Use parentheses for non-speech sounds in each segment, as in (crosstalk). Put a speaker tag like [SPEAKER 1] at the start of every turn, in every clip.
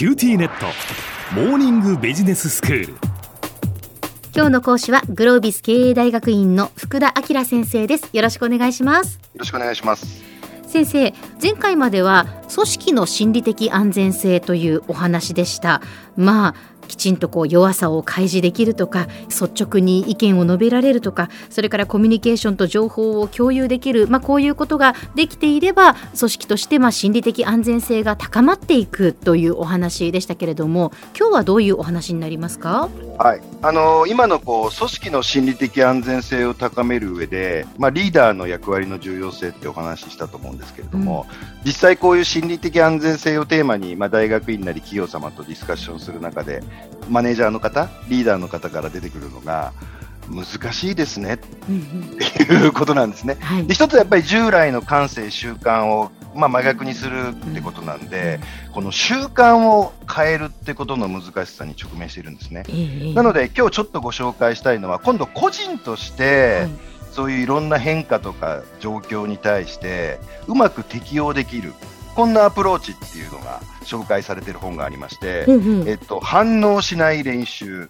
[SPEAKER 1] QTnet。モーニングビジネススクール。
[SPEAKER 2] 今日の講師はグロービス経営大学院の福田明先生です。よろしくお願いします。よ
[SPEAKER 3] ろしくお願いします。
[SPEAKER 2] 先生前回までは組織の心理的安全性というお話でした。まあきちんとこう弱さを開示できるとか率直に意見を述べられるとかそれからコミュニケーションと情報を共有できる、まあ、こういうことができていれば組織としてまあ心理的安全性が高まっていくというお話でしたけれども今日はどういうお話になりますか、
[SPEAKER 3] はい。あのー、今のこう組織の心理的安全性を高める上で、まあ、リーダーの役割の重要性ってお話ししたと思うんですけれども、うん、実際こういう心理的安全性をテーマに、まあ、大学院なり企業様とディスカッションする中でマネージャーの方、リーダーの方から出てくるのが、難しいですねっていうことなんですね。で一つやっぱり従来の感性、習慣を、まあ、真逆にするってことなんで、この習慣を変えるってことの難しさに直面しているんですね。なので今日ちょっとご紹介したいのは今度個人として、そういういろんな変化とか状況に対してうまく適応できるこんなアプローチっていうのが紹介されている本がありまして、うんうん、えっと、反応しない練習、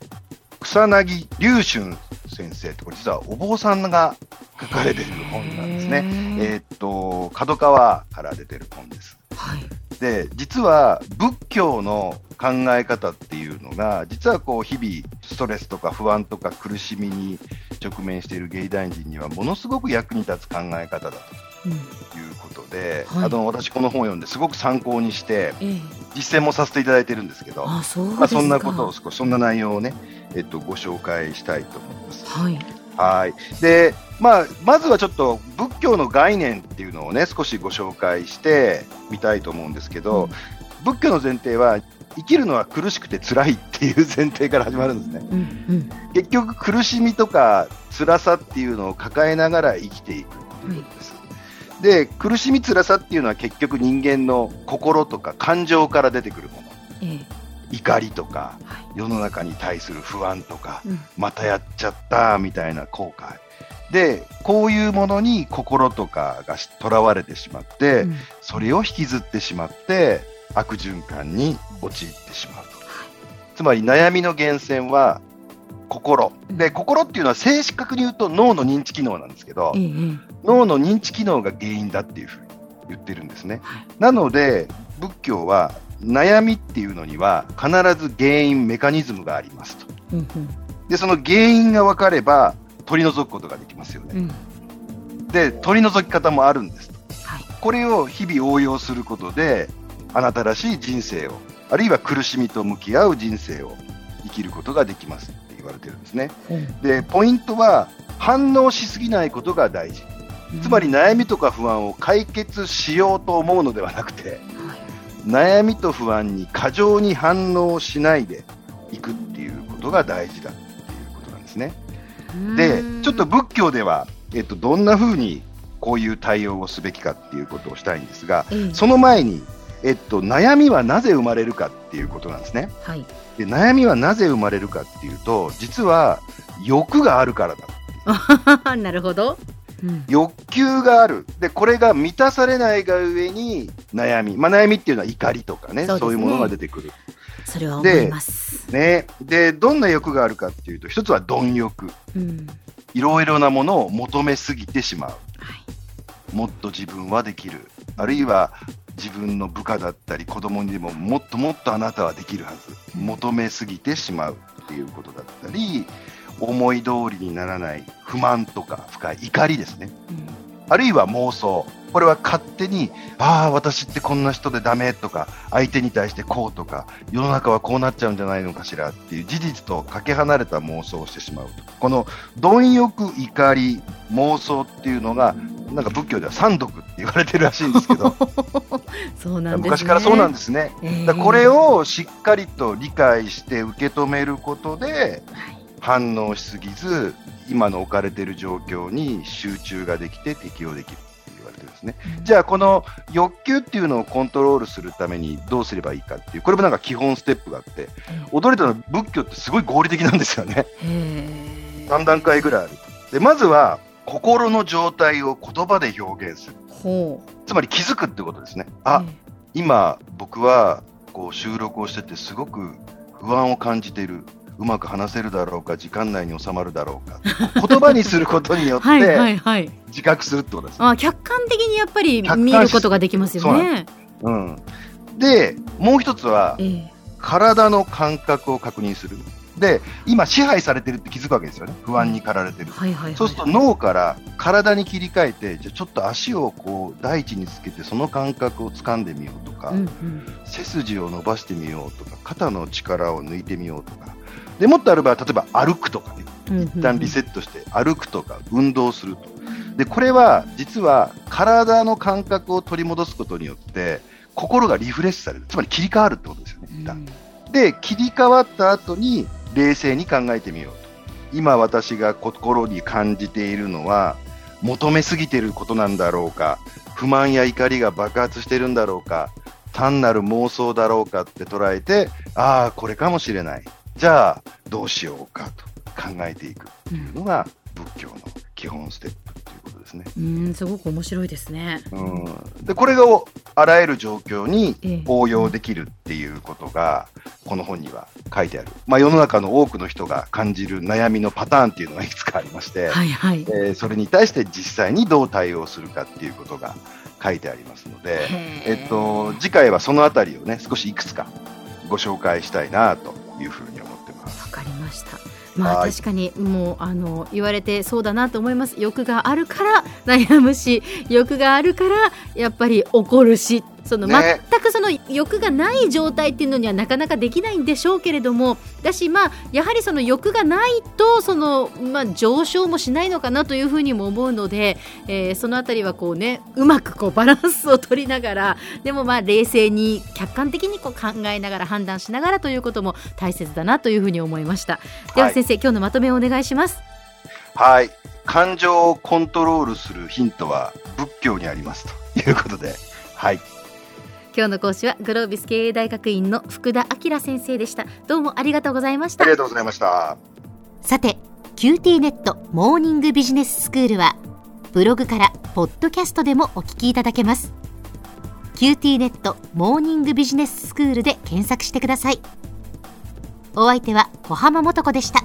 [SPEAKER 3] 草薙龍春先生って、これ実はお坊さんが書かれている本なんですね。えっと、角川から出てる本です。はい、で、実は仏教の考え方っていうのが、実はこう日々ストレスとか不安とか苦しみに直面している芸大人にはものすごく役に立つ考え方だと。いうことで、うんはい、あの私この本を読んですごく参考にして、えー、実践もさせていただいてるんですけど
[SPEAKER 2] あそ
[SPEAKER 3] まあ、そんなことを少しそんな内容をね、えっと、ご紹介したいと思います。はい。はい。でまあ、まずはちょっと仏教の概念っていうのをね少しご紹介してみたいと思うんですけど、うん、仏教の前提は生きるのは苦しくて辛いっていう (laughs) 前提から始まるんですね、うんうん、結局苦しみとか辛さっていうのを抱えながら生きていくっていうことです、で苦しみ辛さっていうのは結局人間の心とか感情から出てくるもの、ええ、怒りとか、はい、世の中に対する不安とか、うん、またやっちゃったみたいな後悔。でこういうものに心とかがとらわれてしまって、うん、それを引きずってしまって悪循環に陥ってしまうと、つまり悩みの源泉は心。で、心っていうのは正確に言うと脳の認知機能なんですけど、脳の認知機能が原因だっていうふうに言ってるんですね。なので、仏教は悩みっていうのには必ず原因、メカニズムがありますと。で、その原因が分かれば取り除くことができますよね。うん、で、取り除き方もあるんですと。はい、これを日々応用することで、あなたらしい人生を、あるいは苦しみと向き合う人生を生きることができます。言われてるんですね。うん、で、ポイントは反応しすぎないことが大事。つまり悩みとか不安を解決しようと思うのではなくて、悩みと不安に過剰に反応しないでいくっていうことが大事だっていうことなんですね。で、ちょっと仏教では、えっと、どんな風にこういう対応をすべきかっていうことをしたいんですが、うん、その前に、えっと、悩みはなぜ生まれるかっていうことなんですね。はい、で悩みはなぜ生まれるかっていうと実は欲があるから
[SPEAKER 2] だ。(laughs) なるほど、
[SPEAKER 3] うん、欲求がある。でこれが満たされないがゆえに悩み、まあ、悩みっていうのは怒りとかね、ね、そういうものが出てくる。
[SPEAKER 2] それは思います。
[SPEAKER 3] ね、でどんな欲があるかっていうと一つは貪欲、いろいろなものを求めすぎてしまう、はい、もっと自分はできる。あるいは自分の部下だったり子供にでももっともっとあなたはできるはず。求めすぎてしまうっていうことだったり思い通りにならない不満とか深い怒りですね、うん、あるいは妄想。これは勝手にああ私ってこんな人でダメとか相手に対してこうとか世の中はこうなっちゃうんじゃないのかしらっていう事実とかけ離れた妄想をしてしまうとこの貪欲怒り妄想っていうのがなんか仏教では三毒って言われてるらしいんですけど。(laughs)
[SPEAKER 2] そうなん、ね、
[SPEAKER 3] 昔からそうなんですね、えー、だこれをしっかりと理解して受け止めることで、反応しすぎず今の置かれている状況に集中ができて適応できるって言われてるんですね、うん、じゃあこの欲求っていうのをコントロールするためにどうすればいいかっていうこれもなんか基本ステップがあって、うん、驚いたのは仏教ってすごい合理的なんですよね。3段階ぐらいある。でまずは心の状態を言葉で表現する。つまり気づくってことですね。あ、今僕はこう収録をしててすごく不安を感じている。うまく話せるだろうか時間内に収まるだろうか。(laughs) 言葉にすることによって自覚するってことです、ね、
[SPEAKER 2] あ客観的にやっぱり見ることができますよね。
[SPEAKER 3] うん、でもう一つは、えー、体の感覚を確認する。で今支配されてるって気づくわけですよね。不安に駆られてる、そうすると脳から体に切り替えてじゃちょっと足をこう大地につけてその感覚を掴んでみようとか、うんうん、背筋を伸ばしてみようとか肩の力を抜いてみようとか。でもっとある場合は例えば歩くとかね。一旦リセットして歩くとか運動すると。でこれは実は体の感覚を取り戻すことによって心がリフレッシュされる。つまり切り替わるってことですよね一旦、で切り替わった後に冷静に考えてみようと。今私が心に感じているのは求めすぎていることなんだろうか。不満や怒りが爆発してるんだろうか。単なる妄想だろうかって捉えてああこれかもしれない。じゃあどうしようかと考えていく。っていうのが仏教の基本ステップっていうことですね。
[SPEAKER 2] うんすごく面白いですね。
[SPEAKER 3] うん。でこれがあらゆる状況に応用できるっていうことが、この本には書いてある、まあ、世の中の多くの人が感じる悩みのパターンっていうのがいくつかありまして、はいはいえー、それに対して実際にどう対応するかっていうことが書いてありますので、えっと、次回はそのあたりをね少しいくつかご紹介したいなというふうに思ってます。
[SPEAKER 2] わかりました。まあ確かにもうあの言われてそうだなと思います。欲があるから悩むし、欲があるからやっぱり怒るしその、全くその欲がない状態っていうのにはなかなかできないんでしょうけれどもだしまあやはりその欲がないとその、まあ、上昇もしないのかなというふうにも思うので、えー、そのあたりはこうねうまくこうバランスを取りながらでもまあ冷静に客観的にこう考えながら判断しながらということも大切だなというふうに思いました。では先生、はい、今日のまとめをお願いします。
[SPEAKER 3] はい。感情をコントロールするヒントは仏教にありますということで。はい
[SPEAKER 2] 今日の講師はグロービス経営大学院の福田明先生でした。どうもありがとうございました。
[SPEAKER 3] ありがとうございました。
[SPEAKER 2] さて QT ネットモーニングビジネススクールはブログからポッドキャストでもお聞きいただけます。QT ネットモーニングビジネススクールで検索してください。お相手は小浜もとこでした